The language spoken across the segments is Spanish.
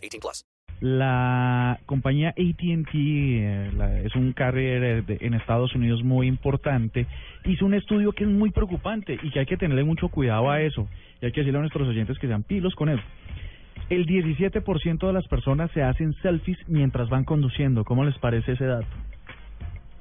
18 plus. La compañía AT&T eh, es un carrier de- en Estados Unidos muy importante. Hizo un estudio que es muy preocupante y que hay que tenerle mucho cuidado a eso. Y hay que decirle a nuestros oyentes que sean pilos con eso. El 17% de las personas se hacen selfies mientras van conduciendo. ¿Cómo les parece ese dato?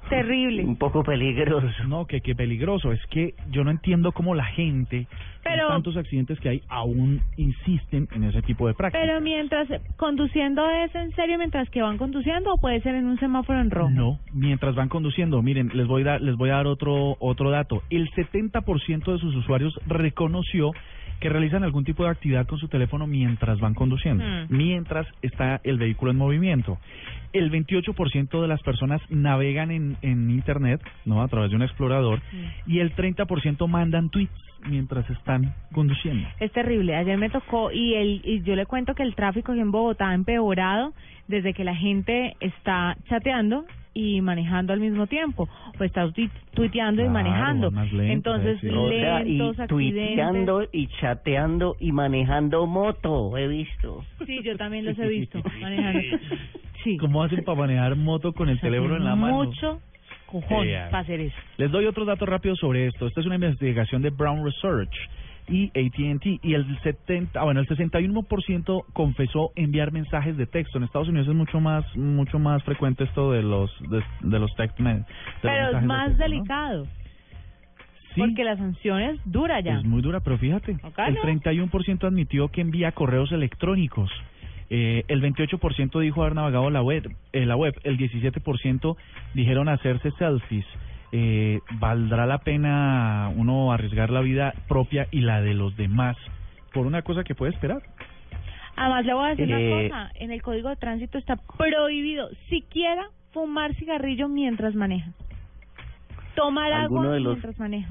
Terrible. Un poco peligroso. No, que qué peligroso. Es que yo no entiendo cómo la gente, Pero- con tantos accidentes que hay, aún insisten en ese tipo de prácticas. Pero mientras conduciendo es en serio mientras que van conduciendo o puede ser en un semáforo en rojo. No, mientras van conduciendo, miren, les voy a dar, les voy a dar otro otro dato. El 70% de sus usuarios reconoció que realizan algún tipo de actividad con su teléfono mientras van conduciendo, Hmm. mientras está el vehículo en movimiento. El 28% de las personas navegan en, en internet, no, a través de un explorador, y el 30% mandan tweets mientras están conduciendo. Es terrible. Ayer me tocó y el y yo le cuento que el tráfico aquí en Bogotá ha empeorado desde que la gente está chateando y manejando al mismo tiempo o está tuit- tuiteando y Claro, manejando. más lento, Entonces, sí. O sea, y lentos, tuiteando accidentes. y chateando y manejando moto, he visto. Sí, yo también los he visto manejando. Sí. ¿Cómo hacen para manejar moto con el teléfono en la mano? Mucho cojón para hacer eso. Les doy otros datos rápidos sobre esto. Esta es una investigación de Brown Research y AT&T y el 70, ah, bueno, el 61% confesó enviar mensajes de texto. En Estados Unidos es mucho más mucho más frecuente esto de los de, de los text de los Pero es mensajes de más texto, ¿no? delicado Sí, porque la sanción es dura ya. es muy dura, pero fíjate, Acá el no. 31% admitió que envía correos electrónicos. Eh, el 28% dijo haber navegado la web, eh, la web, el 17% dijeron hacerse selfies. Eh, ¿Valdrá la pena uno arriesgar la vida propia y la de los demás por una cosa que puede esperar? Además, le voy a decir Eh, una cosa. En el Código de Tránsito está prohibido siquiera fumar cigarrillo mientras maneja. Tomar agua de los- mientras maneja.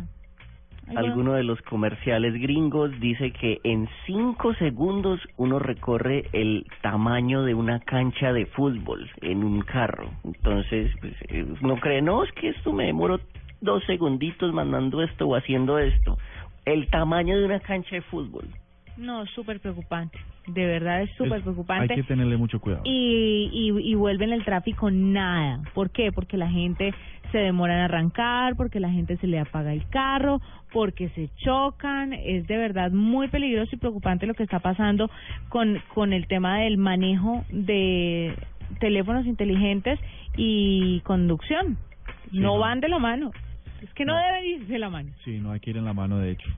¿Alguno? De los comerciales gringos dice que en cinco segundos uno recorre el tamaño de una cancha de fútbol en un carro. Entonces, pues, eh, no, es que esto me demoro dos segunditos mandando esto o haciendo esto. El tamaño de una cancha de fútbol. No, súper preocupante. De verdad es súper preocupante. Hay que tenerle mucho cuidado. y, y, y vuelven el tráfico nada. ¿Por qué? Porque la gente se demora en arrancar, porque la gente se le apaga el carro, porque se chocan. Es de verdad muy peligroso y preocupante lo que está pasando con, con el tema del manejo de teléfonos inteligentes y conducción. Sí, no no. van de la mano. Es que no, No. deben ir de la mano. Sí, no hay que ir en la mano, de hecho.